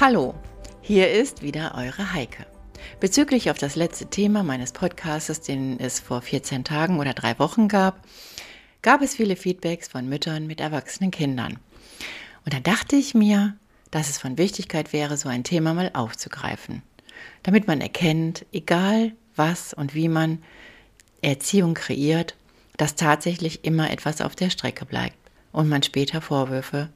Hallo, hier ist wieder eure Heike. Bezüglich auf das letzte Thema meines Podcasts, den es vor 14 Tagen oder drei Wochen gab, gab es viele Feedbacks von Müttern mit erwachsenen Kindern. Und da dachte ich mir, dass es von Wichtigkeit wäre, so ein Thema mal aufzugreifen, damit man erkennt, egal was und wie man Erziehung kreiert, dass tatsächlich immer etwas auf der Strecke bleibt und man später Vorwürfe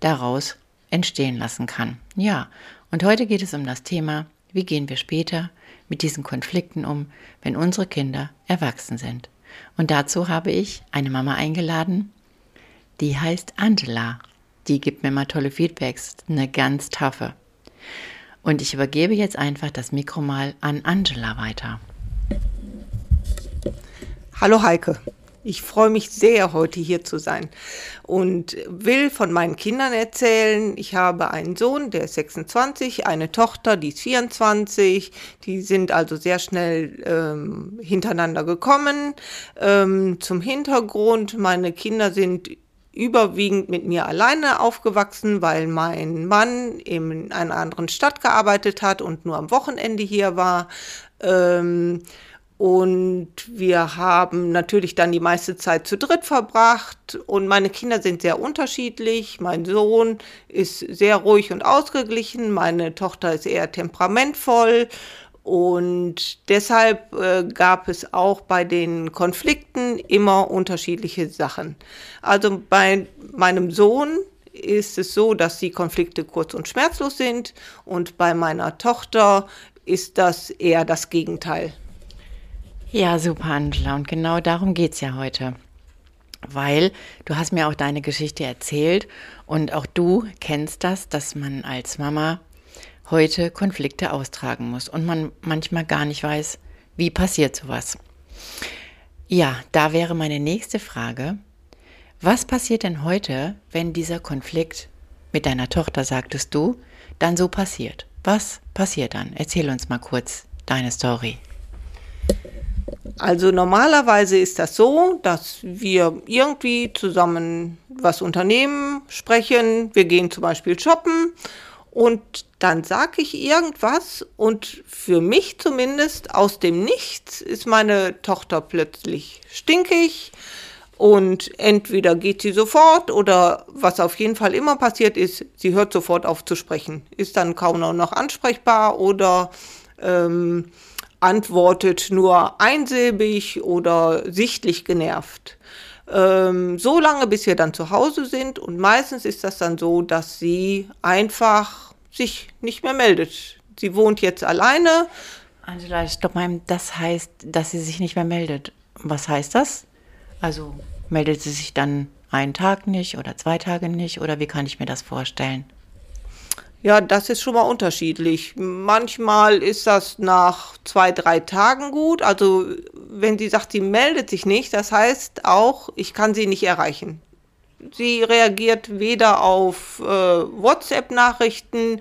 daraus entstehen lassen kann. Ja, und heute geht es um das Thema, wie gehen wir später mit diesen Konflikten um, wenn unsere Kinder erwachsen sind. Und dazu habe ich eine Mama eingeladen, die heißt Angela. Die gibt mir mal tolle Feedbacks, eine ganz taffe. Und ich übergebe jetzt einfach das Mikro mal an Angela weiter. Hallo Heike. Ich freue mich sehr, heute hier zu sein und will von meinen Kindern erzählen. Ich habe einen Sohn, der ist 26, eine Tochter, die ist 24. Die sind also sehr schnell ähm, hintereinander gekommen. Ähm, zum Hintergrund, meine Kinder sind überwiegend mit mir alleine aufgewachsen, weil mein Mann in einer anderen Stadt gearbeitet hat und nur am Wochenende hier war. Ähm, und wir haben natürlich dann die meiste Zeit zu dritt verbracht. Und meine Kinder sind sehr unterschiedlich. Mein Sohn ist sehr ruhig und ausgeglichen. Meine Tochter ist eher temperamentvoll. Und deshalb äh, gab es auch bei den Konflikten immer unterschiedliche Sachen. Also bei meinem Sohn ist es so, dass die Konflikte kurz und schmerzlos sind. Und bei meiner Tochter ist das eher das Gegenteil. Ja, super, Angela. Und genau darum geht es ja heute. Weil du hast mir auch deine Geschichte erzählt und auch du kennst das, dass man als Mama heute Konflikte austragen muss und man manchmal gar nicht weiß, wie passiert sowas. Ja, da wäre meine nächste Frage. Was passiert denn heute, wenn dieser Konflikt mit deiner Tochter, sagtest du, dann so passiert? Was passiert dann? Erzähl uns mal kurz deine Story. Also normalerweise ist das so, dass wir irgendwie zusammen was unternehmen, sprechen, wir gehen zum Beispiel shoppen und dann sage ich irgendwas und für mich zumindest aus dem Nichts ist meine Tochter plötzlich stinkig und entweder geht sie sofort oder was auf jeden Fall immer passiert ist, sie hört sofort auf zu sprechen, ist dann kaum noch ansprechbar oder ähm, antwortet nur einsilbig oder sichtlich genervt. Ähm, so lange, bis wir dann zu Hause sind und meistens ist das dann so, dass sie einfach sich nicht mehr meldet. Sie wohnt jetzt alleine. Angela, stopp mal, das heißt, dass sie sich nicht mehr meldet. Was heißt das? Also meldet sie sich dann einen Tag nicht oder zwei Tage nicht oder wie kann ich mir das vorstellen? Ja, das ist schon mal unterschiedlich. Manchmal ist das nach zwei, drei Tagen gut. Also wenn sie sagt, sie meldet sich nicht, das heißt auch, ich kann sie nicht erreichen. Sie reagiert weder auf äh, WhatsApp-Nachrichten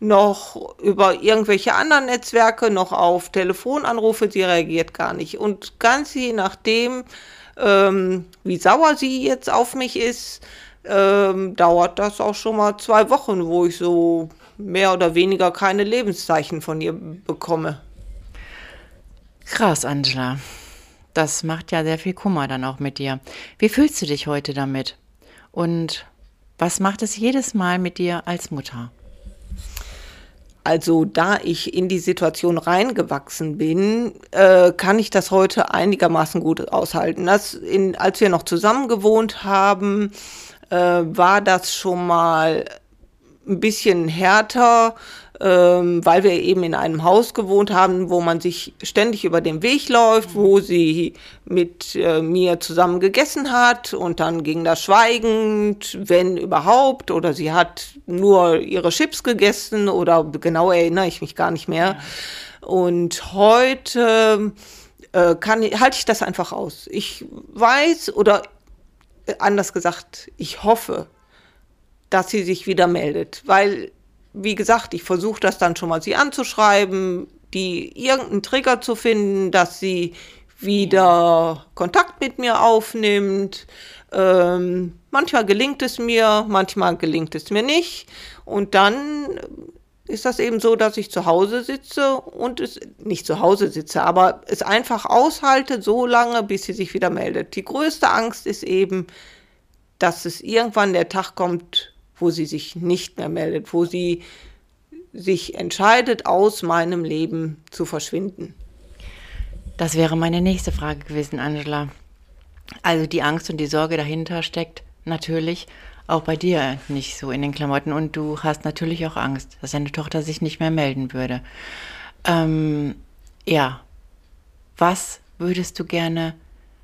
noch über irgendwelche anderen Netzwerke, noch auf Telefonanrufe. Sie reagiert gar nicht. Und ganz je nachdem, ähm, wie sauer sie jetzt auf mich ist, ähm, dauert das auch schon mal zwei Wochen, wo ich so mehr oder weniger keine Lebenszeichen von ihr bekomme. Krass, Angela. Das macht ja sehr viel Kummer dann auch mit dir. Wie fühlst du dich heute damit? Und was macht es jedes Mal mit dir als Mutter? Also da ich in die Situation reingewachsen bin, äh, kann ich das heute einigermaßen gut aushalten. Das in, als wir noch zusammen gewohnt haben, äh, war das schon mal ein bisschen härter. ähm, weil wir eben in einem Haus gewohnt haben, wo man sich ständig über den Weg läuft, wo sie mit äh, mir zusammen gegessen hat und dann ging das schweigend, wenn überhaupt, oder sie hat nur ihre Chips gegessen oder genau erinnere ich mich gar nicht mehr. Und heute äh, kann, halte ich das einfach aus. Ich weiß oder anders gesagt, ich hoffe, dass sie sich wieder meldet, weil wie gesagt, ich versuche das dann schon mal sie anzuschreiben, die irgendeinen Trigger zu finden, dass sie wieder Kontakt mit mir aufnimmt. Ähm, manchmal gelingt es mir, manchmal gelingt es mir nicht. Und dann ist das eben so, dass ich zu Hause sitze und es nicht zu Hause sitze, aber es einfach aushalte, so lange, bis sie sich wieder meldet. Die größte Angst ist eben, dass es irgendwann der Tag kommt, wo sie sich nicht mehr meldet, wo sie sich entscheidet, aus meinem Leben zu verschwinden. Das wäre meine nächste Frage gewesen, Angela. Also die Angst und die Sorge dahinter steckt natürlich auch bei dir nicht so in den Klamotten und du hast natürlich auch Angst, dass deine Tochter sich nicht mehr melden würde. Ähm, ja, was würdest du gerne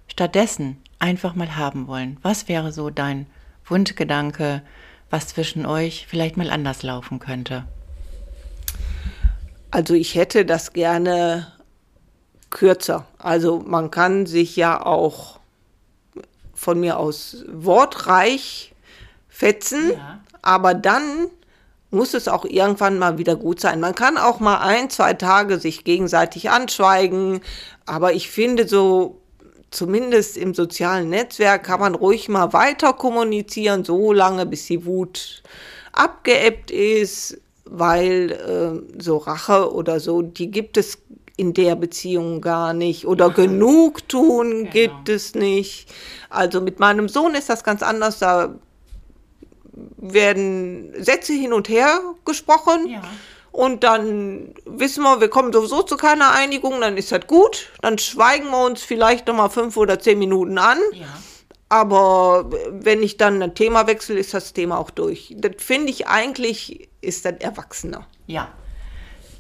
stattdessen einfach mal haben wollen? Was wäre so dein Wunschgedanke, was zwischen euch vielleicht mal anders laufen könnte? Also ich hätte das gerne kürzer. Also man kann sich ja auch von mir aus wortreich fetzen, ja. aber dann muss es auch irgendwann mal wieder gut sein. Man kann auch mal ein, zwei Tage sich gegenseitig anschweigen, aber ich finde so zumindest im sozialen Netzwerk kann man ruhig mal weiter kommunizieren, so lange, bis die Wut abgeebbt ist, weil äh, so Rache oder so, die gibt es in der Beziehung gar nicht oder genug tun genau. gibt es nicht. Also mit meinem Sohn ist das ganz anders, da werden Sätze hin und her gesprochen. Ja und dann wissen wir, wir kommen sowieso zu keiner Einigung, dann ist das gut. Dann schweigen wir uns vielleicht nochmal fünf oder zehn Minuten an. Ja. Aber wenn ich dann ein Thema wechsle, ist das Thema auch durch. Das finde ich eigentlich, ist das erwachsener. Ja.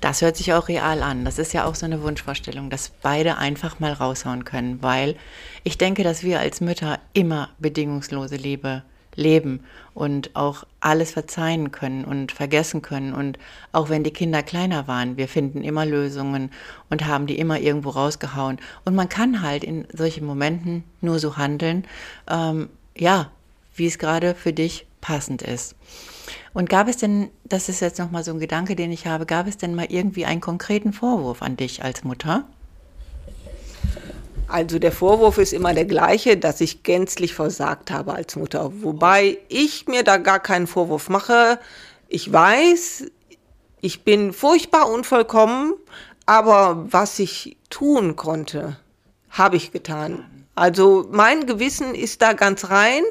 Das hört sich auch real an. Das ist ja auch so eine Wunschvorstellung, dass beide einfach mal raushauen können, weil ich denke, dass wir als Mütter immer bedingungslose Liebe leben und auch alles verzeihen können und vergessen können. Und auch wenn die Kinder kleiner waren, wir finden immer Lösungen und haben die immer irgendwo rausgehauen. Und man kann halt in solchen Momenten nur so handeln, ähm, ja, wie es gerade für dich passend ist. Und gab es denn, das ist jetzt nochmal so ein Gedanke, den ich habe, gab es denn mal irgendwie einen konkreten Vorwurf an dich als Mutter? Also der Vorwurf ist immer der gleiche, dass ich gänzlich versagt habe als Mutter. Wobei ich mir da gar keinen Vorwurf mache. Ich weiß, ich bin furchtbar unvollkommen, aber was ich tun konnte, habe ich getan. Also mein Gewissen ist da ganz rein.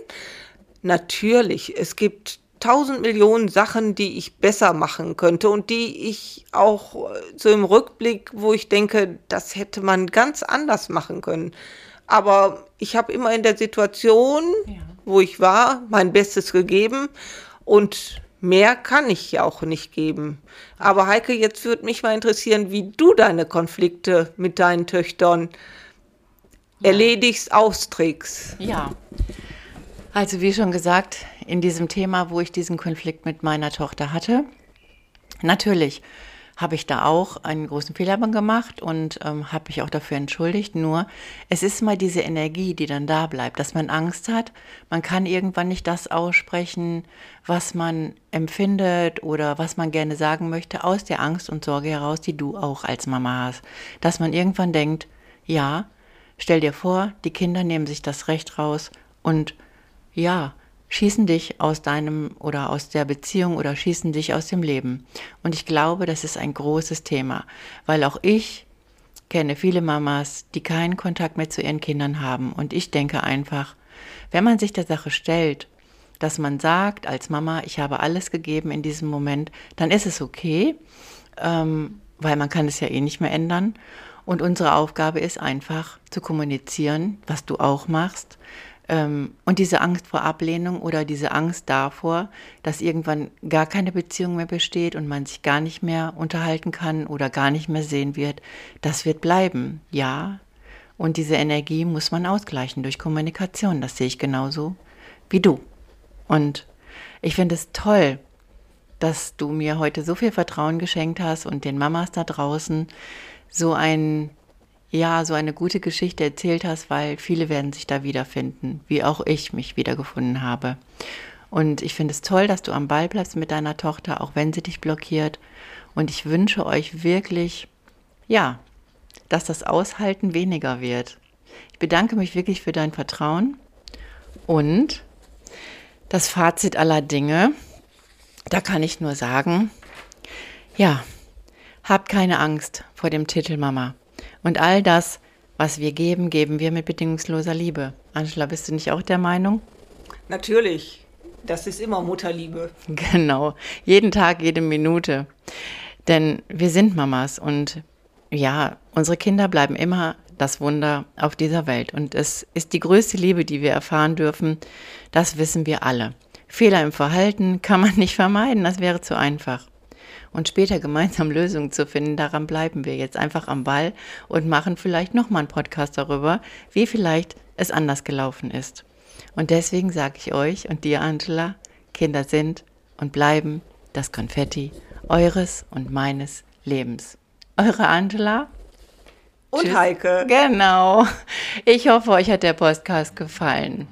Natürlich, es gibt tausend Millionen Sachen, die ich besser machen könnte und die ich auch äh, so im Rückblick, wo ich denke, das hätte man ganz anders machen können. Aber ich habe immer in der Situation, ja. wo ich war, mein Bestes gegeben und mehr kann ich ja auch nicht geben. Aber Heike, jetzt würde mich mal interessieren, wie du deine Konflikte mit deinen Töchtern ja. erledigst, austrägst. Ja. Also wie schon gesagt, in diesem Thema, wo ich diesen Konflikt mit meiner Tochter hatte. Natürlich habe ich da auch einen großen Fehler gemacht und ähm, habe mich auch dafür entschuldigt. Nur es ist mal diese Energie, die dann da bleibt, dass man Angst hat. Man kann irgendwann nicht das aussprechen, was man empfindet oder was man gerne sagen möchte, aus der Angst und Sorge heraus, die du auch als Mama hast. Dass man irgendwann denkt, ja, stell dir vor, die Kinder nehmen sich das Recht raus und ja, schießen dich aus deinem oder aus der Beziehung oder schießen dich aus dem Leben. Und ich glaube, das ist ein großes Thema, weil auch ich kenne viele Mamas, die keinen Kontakt mehr zu ihren Kindern haben. Und ich denke einfach, wenn man sich der Sache stellt, dass man sagt als Mama, ich habe alles gegeben in diesem Moment, dann ist es okay, ähm, weil man kann es ja eh nicht mehr ändern. Und unsere Aufgabe ist einfach zu kommunizieren, was du auch machst, und diese Angst vor Ablehnung oder diese Angst davor, dass irgendwann gar keine Beziehung mehr besteht und man sich gar nicht mehr unterhalten kann oder gar nicht mehr sehen wird, das wird bleiben. Ja. Und diese Energie muss man ausgleichen durch Kommunikation. Das sehe ich genauso wie du. Und ich finde es toll, dass du mir heute so viel Vertrauen geschenkt hast und den Mamas da draußen so ein ja, so eine gute Geschichte erzählt hast, weil viele werden sich da wiederfinden, wie auch ich mich wiedergefunden habe. Und ich finde es toll, dass du am Ball bleibst mit deiner Tochter, auch wenn sie dich blockiert. Und ich wünsche euch wirklich, ja, dass das Aushalten weniger wird. Ich bedanke mich wirklich für dein Vertrauen und das Fazit aller Dinge, da kann ich nur sagen, ja, habt keine Angst vor dem Titel Mama. Und all das, was wir geben, geben wir mit bedingungsloser Liebe. Angela, bist du nicht auch der Meinung? Natürlich. Das ist immer Mutterliebe. Genau. Jeden Tag, jede Minute. Denn wir sind Mamas und ja, unsere Kinder bleiben immer das Wunder auf dieser Welt. Und es ist die größte Liebe, die wir erfahren dürfen. Das wissen wir alle. Fehler im Verhalten kann man nicht vermeiden, das wäre zu einfach und später gemeinsam Lösungen zu finden, daran bleiben wir jetzt einfach am Ball und machen vielleicht nochmal einen Podcast darüber, wie vielleicht es anders gelaufen ist. Und deswegen sage ich euch und dir, Angela, Kinder sind und bleiben das Konfetti eures und meines Lebens. Eure Angela. Und Tschüss. Heike. Genau. Ich hoffe, euch hat der Podcast gefallen.